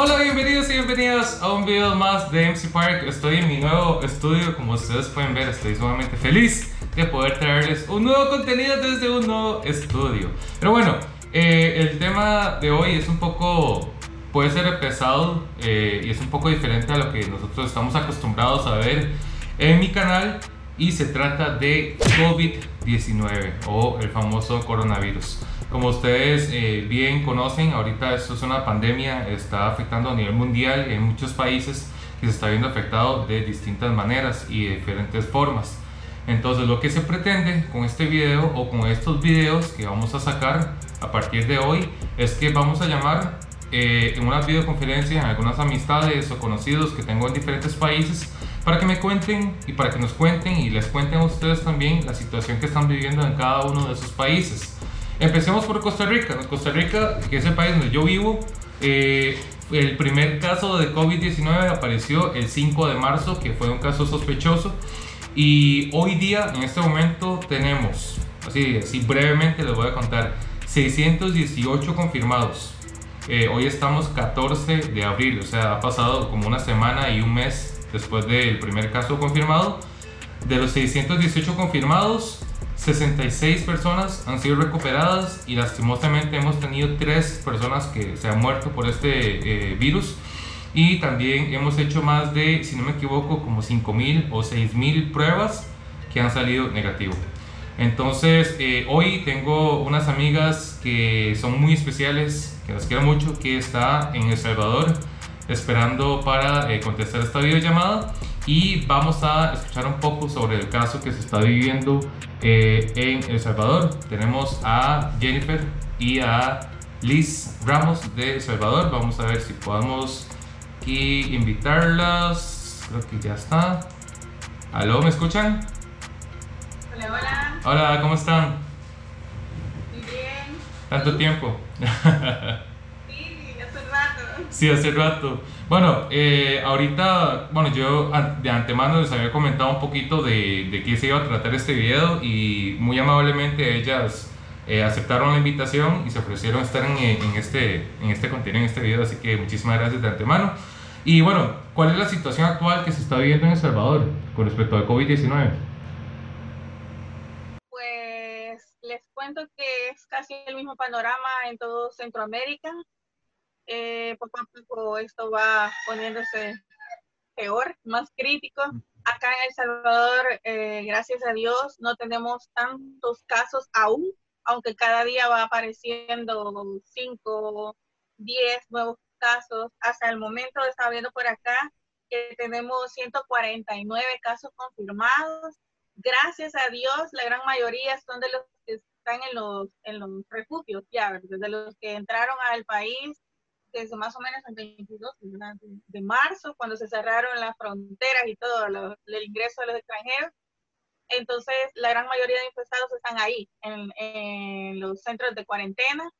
Hola, bienvenidos y bienvenidas a un video más de MC Park. Estoy en mi nuevo estudio, como ustedes pueden ver, estoy sumamente feliz de poder traerles un nuevo contenido desde un nuevo estudio. Pero bueno, eh, el tema de hoy es un poco, puede ser pesado eh, y es un poco diferente a lo que nosotros estamos acostumbrados a ver en mi canal y se trata de COVID-19 o el famoso coronavirus. Como ustedes eh, bien conocen, ahorita esto es una pandemia, está afectando a nivel mundial en muchos países que se está viendo afectado de distintas maneras y de diferentes formas. Entonces lo que se pretende con este video o con estos videos que vamos a sacar a partir de hoy es que vamos a llamar eh, en una videoconferencia a algunas amistades o conocidos que tengo en diferentes países para que me cuenten y para que nos cuenten y les cuenten a ustedes también la situación que están viviendo en cada uno de esos países. Empecemos por Costa Rica. Costa Rica, que es el país donde yo vivo, eh, el primer caso de COVID-19 apareció el 5 de marzo, que fue un caso sospechoso. Y hoy día, en este momento, tenemos, así, así brevemente les voy a contar, 618 confirmados. Eh, hoy estamos 14 de abril, o sea, ha pasado como una semana y un mes después del primer caso confirmado. De los 618 confirmados, 66 personas han sido recuperadas y lastimosamente hemos tenido 3 personas que se han muerto por este eh, virus y también hemos hecho más de, si no me equivoco, como 5.000 o 6.000 pruebas que han salido negativo. Entonces, eh, hoy tengo unas amigas que son muy especiales, que las quiero mucho, que está en El Salvador esperando para eh, contestar esta videollamada y vamos a escuchar un poco sobre el caso que se está viviendo eh, en El Salvador. Tenemos a Jennifer y a Liz Ramos de El Salvador. Vamos a ver si podemos aquí invitarlas. Creo que ya está. ¿Aló? ¿Me escuchan? Hola, hola. Hola, ¿cómo están? Muy bien. Tanto tiempo. Sí, hace rato. Sí, hace rato. Bueno, eh, ahorita, bueno, yo de antemano les había comentado un poquito de, de qué se iba a tratar este video y muy amablemente ellas eh, aceptaron la invitación y se ofrecieron estar en, en este, en este contenido, en este video, así que muchísimas gracias de antemano. Y bueno, ¿cuál es la situación actual que se está viviendo en El Salvador con respecto al COVID-19? Pues les cuento que es casi el mismo panorama en todo Centroamérica. Eh, poco a poco esto va poniéndose peor, más crítico. Acá en El Salvador, eh, gracias a Dios, no tenemos tantos casos aún, aunque cada día va apareciendo 5, 10 nuevos casos. Hasta el momento estaba viendo por acá que tenemos 149 casos confirmados. Gracias a Dios, la gran mayoría son de los que están en los, en los refugios, ya, de los que entraron al país desde más o menos el 22 ¿verdad? de marzo, cuando se cerraron las fronteras y todo lo- el ingreso de los extranjeros. Entonces, la gran mayoría de infectados están ahí, en, en los centros de cuarentena.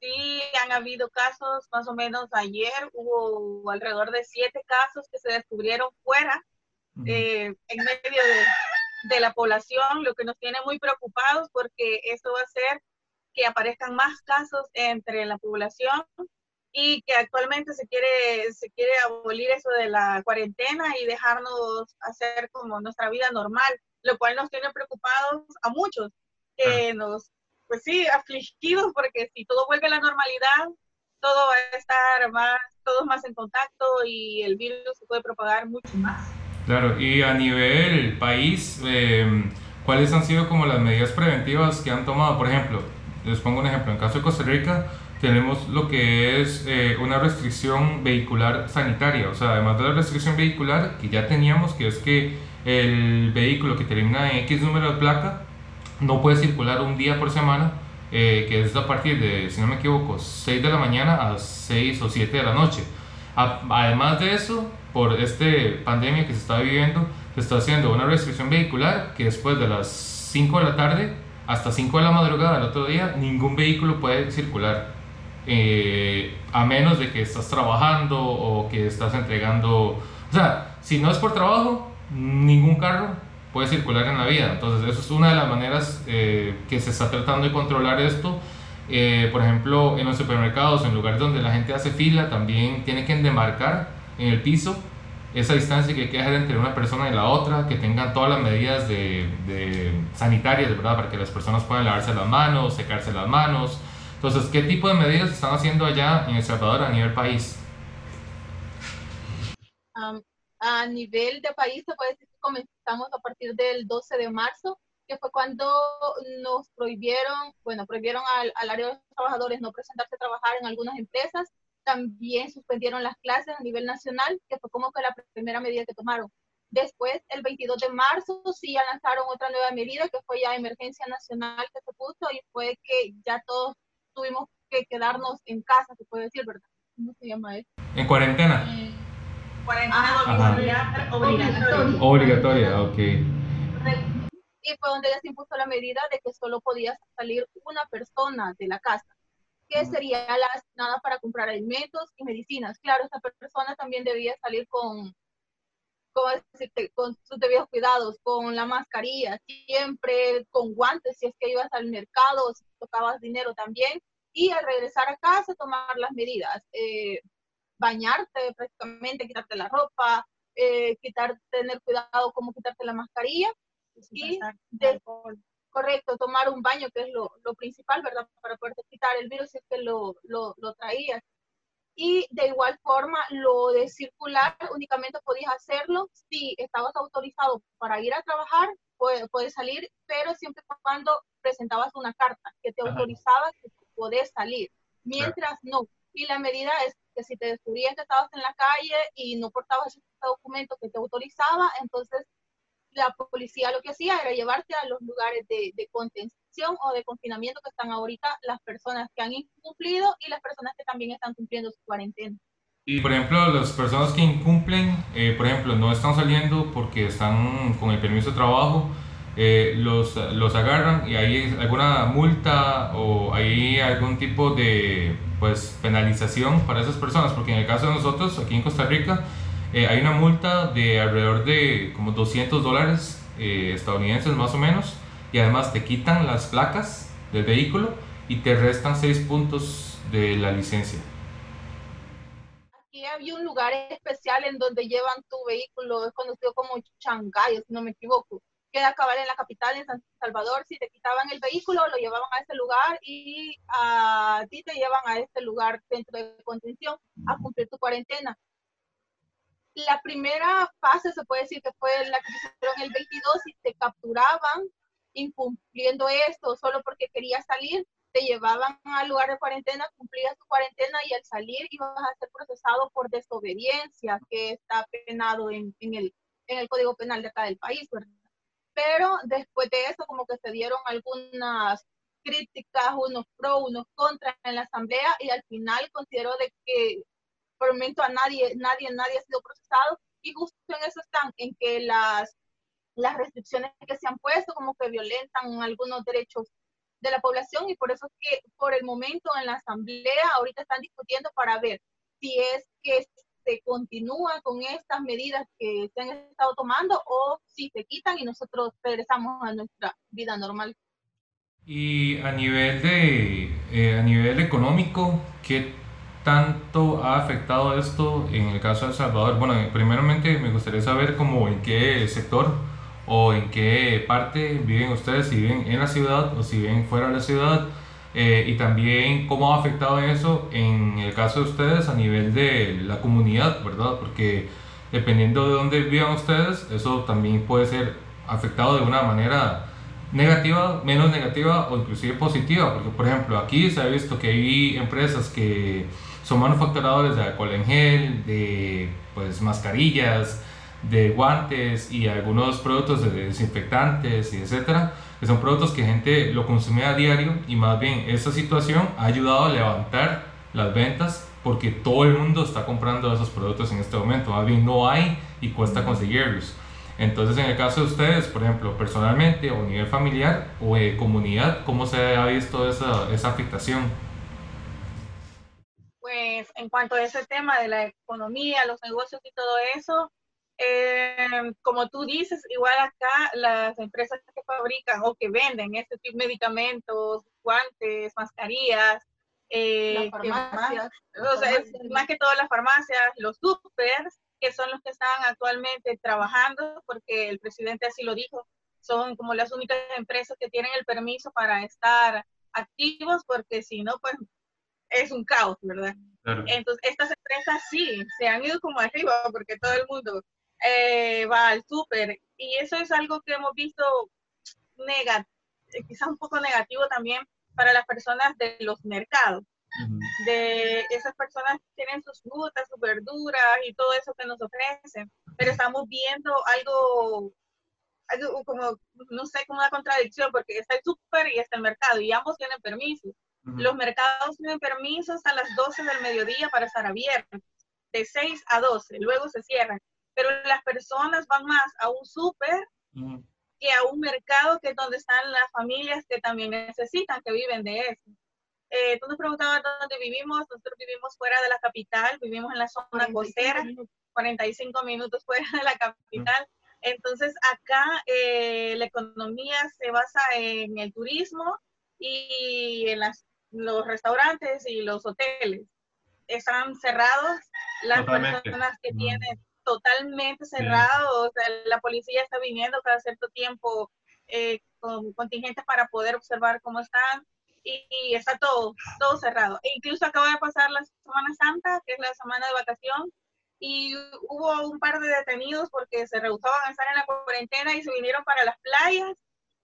Sí, han habido casos, más o menos ayer hubo alrededor de siete casos que se descubrieron fuera, eh, en medio de, de la población, lo que nos tiene muy preocupados porque esto va a hacer que aparezcan más casos entre la población y que actualmente se quiere, se quiere abolir eso de la cuarentena y dejarnos hacer como nuestra vida normal, lo cual nos tiene preocupados a muchos, que nos, pues sí, afligidos porque si todo vuelve a la normalidad, todo va a estar más, todos más en contacto y el virus se puede propagar mucho más. Claro, y a nivel país, eh, ¿cuáles han sido como las medidas preventivas que han tomado? Por ejemplo, les pongo un ejemplo, en caso de Costa Rica tenemos lo que es eh, una restricción vehicular sanitaria, o sea, además de la restricción vehicular que ya teníamos, que es que el vehículo que termina en X número de placa no puede circular un día por semana, eh, que es a partir de, si no me equivoco, 6 de la mañana a 6 o 7 de la noche. A- Además de eso, por esta pandemia que se está viviendo, se está haciendo una restricción vehicular que después de las 5 de la tarde hasta 5 de la madrugada del otro día, ningún vehículo puede circular. Eh, a menos de que estás trabajando o que estás entregando... O sea, si no es por trabajo, ningún carro puede circular en la vida. Entonces, eso es una de las maneras eh, que se está tratando de controlar esto eh, por ejemplo, en los supermercados, en lugares donde la gente hace fila, también tiene que demarcar en el piso esa distancia que queda entre una persona y la otra, que tengan todas las medidas de, de sanitarias, ¿verdad? Para que las personas puedan lavarse las manos, secarse las manos. Entonces, ¿qué tipo de medidas están haciendo allá en El Salvador a nivel país? a nivel de país, se puede decir que comenzamos a partir del 12 de marzo, que fue cuando nos prohibieron, bueno, prohibieron al, al área de los trabajadores no presentarse a trabajar en algunas empresas, también suspendieron las clases a nivel nacional, que fue como que la primera medida que tomaron. Después, el 22 de marzo, sí ya lanzaron otra nueva medida, que fue ya emergencia nacional que se puso y fue que ya todos tuvimos que quedarnos en casa, se puede decir, ¿verdad? ¿Cómo se llama eso? En cuarentena. Eh, cuarentena obligatoria. Obligatoria, ok. Y fue donde ya se impuso la medida de que solo podía salir una persona de la casa que sería la asignada para comprar alimentos y medicinas. Claro, esta persona también debía salir con, con, con sus debidos cuidados, con la mascarilla, siempre con guantes si es que ibas al mercado, si tocabas dinero también, y al regresar a casa tomar las medidas, eh, bañarte prácticamente, quitarte la ropa, eh, quitar, tener cuidado cómo quitarte la mascarilla y de, correcto, tomar un baño, que es lo, lo principal, ¿verdad? Para poder quitar el virus si es que lo, lo, lo traías. Y de igual forma, lo de circular únicamente podías hacerlo si estabas autorizado para ir a trabajar, puedes, salir, pero siempre cuando presentabas una carta que te autorizaba que podés salir. Mientras no. Y la medida es que si te descubrían que estabas en la calle y no portabas ese documento que te autorizaba, entonces la policía lo que hacía era llevarte a los lugares de, contención o de confinamiento que están ahorita las personas que han incumplido y las personas que también están cumpliendo su cuarentena. Y por ejemplo, las personas que incumplen, eh, por ejemplo, no están saliendo porque están con el permiso de trabajo, eh, los, los agarran y hay alguna multa o hay algún tipo de pues, penalización para esas personas, porque en el caso de nosotros, aquí en Costa Rica, eh, hay una multa de alrededor de como 200 dólares eh, estadounidenses más o menos y además te quitan las placas del vehículo y te restan 6 puntos de la licencia. Aquí había un lugar especial en donde llevan tu vehículo, es conocido como Shanghai, si no me equivoco. Queda acabar en la capital, en San Salvador. Si te quitaban el vehículo, lo llevaban a ese lugar y a ti te llevan a este lugar dentro de contención a cumplir tu cuarentena la primera fase se puede decir que fue la que hicieron el 22 y te capturaban incumpliendo esto solo porque querías salir, te llevaban al lugar de cuarentena, cumplías tu cuarentena y al salir ibas a ser procesado por desobediencia, que está penado en, el, en el Código Penal de acá del país, ¿verdad? Pero después de eso, como que se dieron algunas críticas, unos pro, unos contra en la asamblea y al final considero de que por el momento a nadie, nadie, nadie ha sido procesado y justo en eso están, en que las, las restricciones que se han puesto como que violentan algunos derechos de la población y por eso es que por el momento en la asamblea ahorita están discutiendo para ver si es que se continúa con estas medidas que se han estado tomando o si se quitan y nosotros regresamos a nuestra vida normal. Y a nivel de eh, a nivel económico, ¿qué tanto ha afectado esto en el caso de El Salvador? Bueno, primeramente me gustaría saber cómo en qué sector o en qué parte viven ustedes, si viven en la ciudad o si viven fuera de la ciudad, eh, y también cómo ha afectado eso en el caso de ustedes a nivel de la comunidad, ¿verdad? Porque dependiendo de dónde vivan ustedes, eso también puede ser afectado de una manera negativa, menos negativa o inclusive positiva, porque por ejemplo aquí se ha visto que hay empresas que son manufacturadores de alcohol en gel, de pues, mascarillas, de guantes y algunos productos de desinfectantes y etcétera, que son productos que gente lo consume a diario y más bien esta situación ha ayudado a levantar las ventas porque todo el mundo está comprando esos productos en este momento, más bien no hay y cuesta conseguirlos. Entonces, en el caso de ustedes, por ejemplo, personalmente o a nivel familiar o de comunidad, ¿cómo se ha visto esa, esa afectación? Pues en cuanto a ese tema de la economía, los negocios y todo eso, eh, como tú dices, igual acá las empresas que fabrican o que venden este tipo de medicamentos, guantes, mascarillas, eh, farmacias. O sea, más que todo las farmacias, los supers, que son los que están actualmente trabajando, porque el presidente así lo dijo, son como las únicas empresas que tienen el permiso para estar activos, porque si no, pues es un caos, ¿verdad? Entonces, estas empresas sí, se han ido como arriba, porque todo el mundo eh, va al súper, y eso es algo que hemos visto negativo, quizás un poco negativo también para las personas de los mercados. De esas personas que tienen sus frutas, sus verduras y todo eso que nos ofrecen, pero estamos viendo algo algo como, no sé, como una contradicción, porque está el súper y está el mercado, y ambos tienen permisos. Los mercados tienen permisos a las 12 del mediodía para estar abiertos, de 6 a 12, luego se cierran. Pero las personas van más a un súper que a un mercado que es donde están las familias que también necesitan, que viven de eso. Eh, tú nos preguntabas dónde vivimos, nosotros vivimos fuera de la capital, vivimos en la zona costera, 45 minutos fuera de la capital. Entonces, acá eh, la economía se basa en el turismo y en las, los restaurantes y los hoteles. Están cerrados las personas que tienen totalmente cerrados. la policía está viniendo cada cierto tiempo eh, con contingentes para poder observar cómo están. Y, está todo, todo cerrado. E incluso acaba de pasar la Semana Santa, que es la semana de vacación, y hubo un par de detenidos porque se rehusaban a estar en la cuarentena y se vinieron para las playas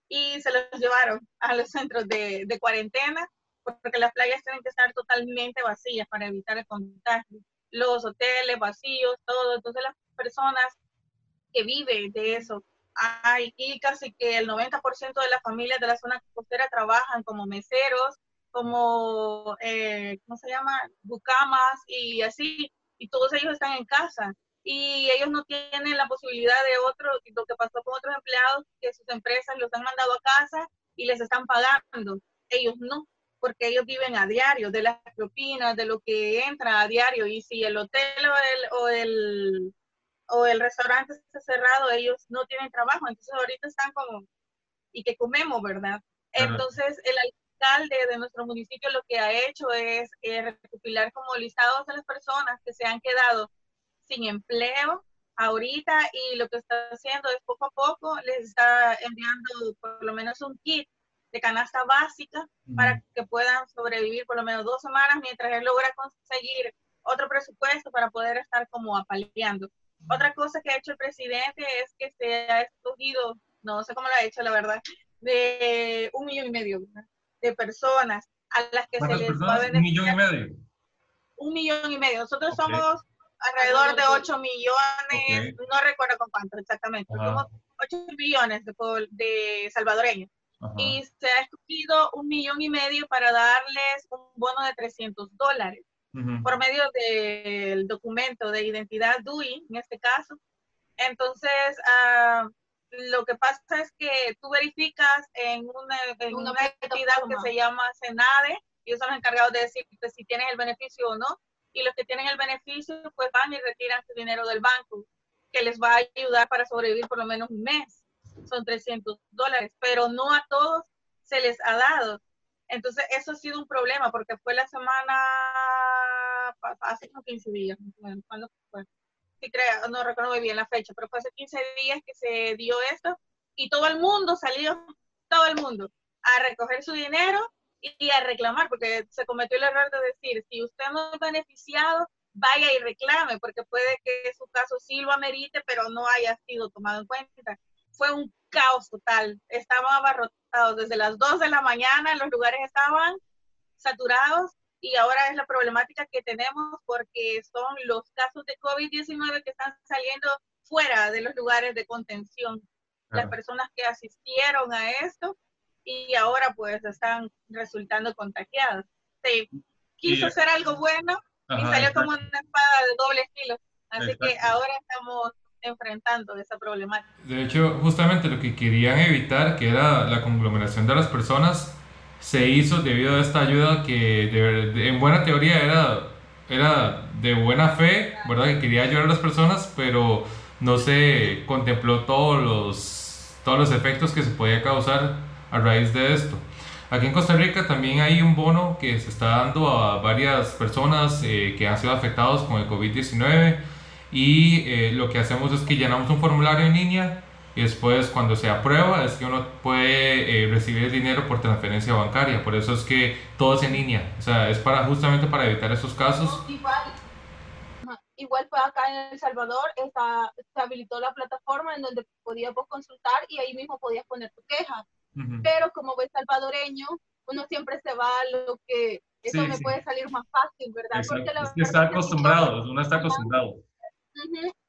y se los llevaron a los centros de, de cuarentena porque las playas tienen que estar totalmente vacías para evitar el contagio. Los hoteles vacíos, todo. Entonces las personas que viven de eso, hay y casi que el 90% de las familias de la zona costera trabajan como meseros, como, eh, ¿cómo se llama? Bucamas y así y todos ellos están en casa y ellos no tienen la posibilidad de otro, lo que pasó con otros empleados, que sus empresas los han mandado a casa y les están pagando. Ellos no, porque ellos viven a diario, de las propinas, de lo que entra a diario. Y si el hotel o el, o el, o el restaurante está cerrado, ellos no tienen trabajo. Entonces ahorita están como, ¿y que comemos, verdad? Entonces el alcalde de nuestro municipio lo que ha hecho es eh, recopilar como listados a las personas que se han quedado sin empleo ahorita y lo que está haciendo es poco a poco les está enviando por lo menos un kit de canasta básica para que puedan sobrevivir por lo menos dos semanas mientras él logra conseguir otro presupuesto para poder estar como apaleando. Otra cosa que ha hecho el presidente es que se ha escogido, no sé cómo lo ha hecho la verdad, de un millón y medio de personas a las que se les va a beneficiar. Un millón y medio. Un millón y medio. Nosotros somos alrededor de 8 millones, no recuerdo con cuánto exactamente, somos 8 millones de, de salvadoreños. Y se ha escogido un millón y medio para darles un bono de 300 dólares por medio del documento de identidad DUI, en este caso. Entonces, uh, lo que pasa es que tú verificas en una, entidad que se llama Senade, y ellos son los encargados de decirte si tienes el beneficio o no, y los que tienen el beneficio pues van y retiran su dinero del banco, que les va a ayudar para sobrevivir por lo menos un mes. Son 300 dólares, pero no a todos se les ha dado. Entonces, eso ha sido un problema porque fue la semana, hace como 15 días, ¿cuándo fue? no recuerdo bien la fecha, pero fue hace 15 días que se dio esto y todo el mundo salió, todo el mundo, a recoger su dinero y, a reclamar, porque se cometió el error de decir, si usted no es beneficiado, vaya y reclame, porque puede que su caso sí lo amerite, pero no haya sido tomado en cuenta. Fue un caos total, estaban abarrotados desde las 2 de la mañana, los lugares estaban saturados y ahora es la problemática que tenemos porque son los casos de COVID-19 que están saliendo fuera de los lugares de contención. Las personas que asistieron a esto y ahora pues están resultando contagiadas. Se quiso hacer algo bueno y salió como una espada de doble filo. Así que ahora estamos enfrentando esa problemática. De hecho, justamente lo que querían evitar, que era la conglomeración de las personas, se hizo debido a esta ayuda que en buena teoría era, era de buena fe, ¿verdad? Que quería ayudar a las personas, pero no se contempló todos los, todos los efectos que se podía causar a raíz de esto. Aquí en Costa Rica también hay un bono que se está dando a varias personas eh, que han sido afectados con el COVID-19 y eh, lo que hacemos es que llenamos un formulario en línea y después cuando se aprueba es que uno puede eh, recibir el dinero por transferencia bancaria. Por eso es que todo es en línea. O sea, es para justamente para evitar esos casos. Igual, igual fue acá en El Salvador, está, se habilitó la plataforma en donde podías consultar y ahí mismo podías poner tu queja pero como buen salvadoreño, uno siempre se va a lo que eso me puede salir más fácil, ¿verdad? Porque la está acostumbrado, uno está acostumbrado.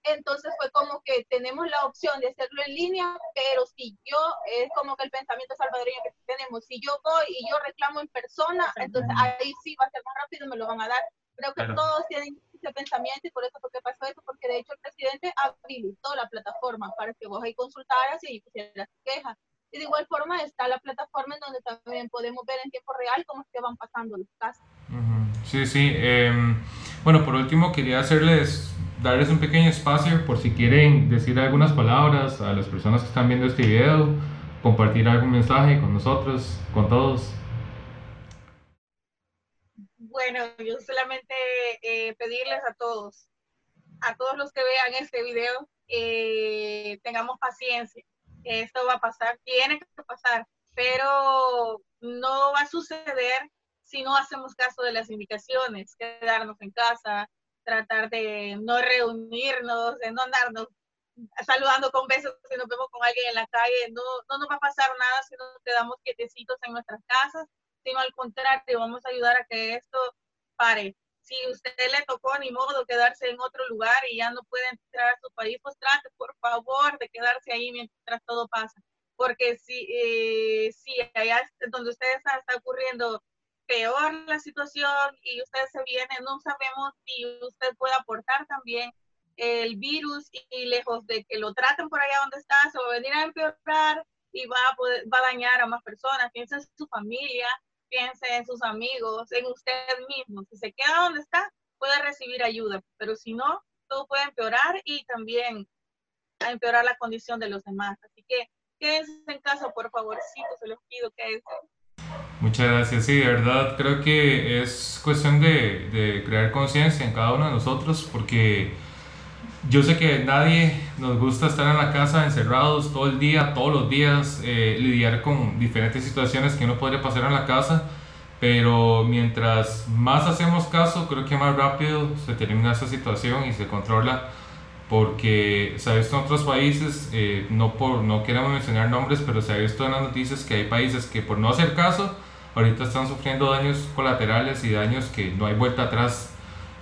Entonces fue como que tenemos la opción de hacerlo en línea, pero si yo, es como que el pensamiento salvadoreño que tenemos, si yo voy y yo reclamo en persona, entonces ahí sí va a ser más rápido, me lo van a dar. Creo que todos tienen ese pensamiento y por eso fue que pasó eso, porque de hecho el presidente habilitó la plataforma para que vos ahí consultaras y pusieras quejas. Y de igual forma está la plataforma en donde también podemos ver en tiempo real cómo se van pasando los casos. Sí, sí. Em, bueno, por último quería hacerles, darles un pequeño espacio por si quieren decir algunas palabras a las personas que están viendo este video, compartir algún mensaje con nosotros, con todos. Bueno, yo solamente eh, pedirles a todos, a todos los que vean este video, eh, tengamos paciencia esto va a pasar, tiene que pasar, pero no va a suceder si no hacemos caso de las indicaciones, quedarnos en casa, tratar de no reunirnos, de no andarnos saludando con besos si nos vemos con alguien en la calle, no, no nos va a pasar nada si nos quedamos quietecitos en nuestras casas, sino al contrario, vamos a ayudar a que esto pare si usted le tocó ni modo quedarse en otro lugar y ya no puede entrar a su país, pues trate por favor de quedarse ahí mientras todo pasa. Porque si, eh, si allá donde usted está, está ocurriendo peor la situación y usted se viene, no sabemos si usted puede aportar también el virus y, lejos de que lo traten por allá donde está, se va a venir a empeorar y va a, poder, va a dañar a más personas. Piensa en su familia, piense en sus amigos, en usted mismo. Si se queda donde está, puede recibir ayuda, pero si no, todo puede empeorar y también empeorar la condición de los demás. Así que quédense en casa, por favorcito, se los pido que es. Muchas gracias. Sí, de verdad creo que es cuestión de, de crear conciencia en cada uno de nosotros porque yo sé que nadie nos gusta estar en la casa encerrados todo el día, todos los días, eh, lidiar con diferentes situaciones que uno podría pasar en la casa, pero mientras más hacemos caso, creo que más rápido se termina esa situación y se controla, porque se ha visto en otros países, eh, no, por, no queremos mencionar nombres, pero se ha visto en las noticias que hay países que por no hacer caso, ahorita están sufriendo daños colaterales y daños que no hay vuelta atrás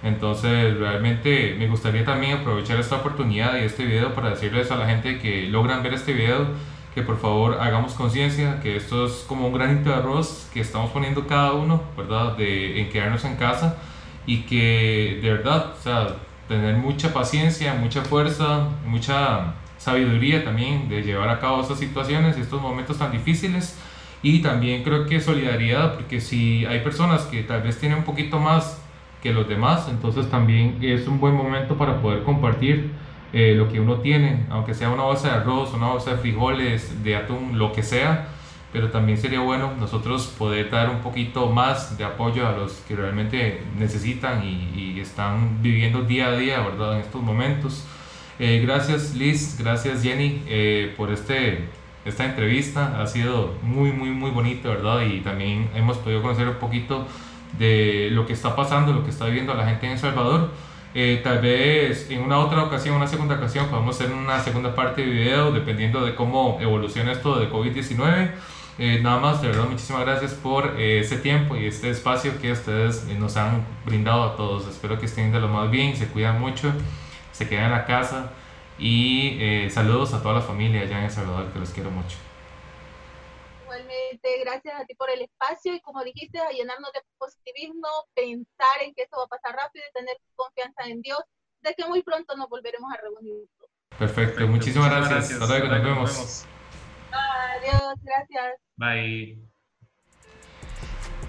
entonces, realmente me gustaría también aprovechar esta oportunidad y este video para decirles a la gente que logran ver este video que por favor hagamos conciencia que esto es como un granito de arroz que estamos poniendo cada uno, ¿verdad? De, en quedarnos en casa y que de verdad, o sea, tener mucha paciencia, mucha fuerza, mucha sabiduría también de llevar a cabo estas situaciones, estos momentos tan difíciles y también creo que solidaridad porque si hay personas que tal vez tienen un poquito más que los demás, entonces también es un buen momento para poder compartir eh, lo que uno tiene, aunque sea una bolsa de arroz, una bolsa de frijoles, de atún, lo que sea, pero también sería bueno nosotros poder dar un poquito más de apoyo a los que realmente necesitan y, están viviendo día a día, ¿verdad? En estos momentos. Eh, gracias Liz, gracias Jenny eh, por este, esta entrevista, ha sido muy, muy, muy bonito, ¿verdad? Y también hemos podido conocer un poquito de lo que está pasando, lo que está viviendo la gente en El Salvador. Eh, tal vez en una otra ocasión, una segunda ocasión, podemos hacer una segunda parte de video dependiendo de cómo evoluciona esto de COVID-19. Eh, nada más, de verdad, muchísimas gracias por eh, ese tiempo y este espacio que ustedes nos han brindado a todos. Espero que estén de lo más bien, se cuidan mucho, se quedan en la casa y saludos a toda la familia allá en El Salvador, que los quiero mucho gracias a ti por el espacio y como dijiste, a llenarnos de positivismo, pensar en que esto va a pasar rápido y tener confianza en Dios, de que muy pronto nos volveremos a reunir. Perfecto, muchísimas gracias. Hasta luego, nos vemos. Adiós, gracias. Bye.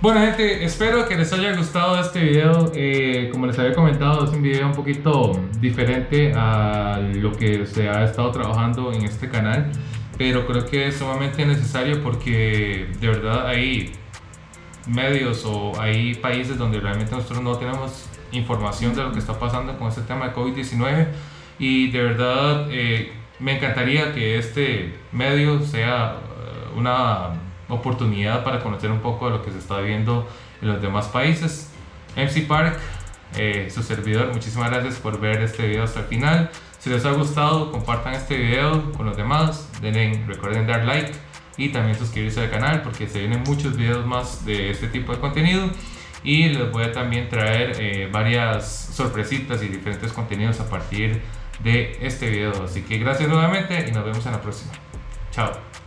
Bueno gente, espero que les haya gustado este video. Eh, como les había comentado, es un video un poquito diferente a lo que se ha estado trabajando en este canal. pero creo que es sumamente necesario porque de verdad hay medios o hay países donde realmente nosotros no tenemos información de lo que está pasando con este tema de COVID-19 y de verdad eh, me encantaría que este medio sea eh, una oportunidad para conocer un poco de lo que se está viviendo en los demás países. MC Park, eh, su servidor, muchísimas gracias por ver este video hasta el final. Si les ha gustado, compartan este video con los demás. Denle, recuerden dar like y también suscribirse al canal porque se vienen muchos videos más de este tipo de contenido. Y les voy a también traer eh, varias sorpresitas y diferentes contenidos a partir de este video. Así que gracias nuevamente y nos vemos en la próxima. Chao.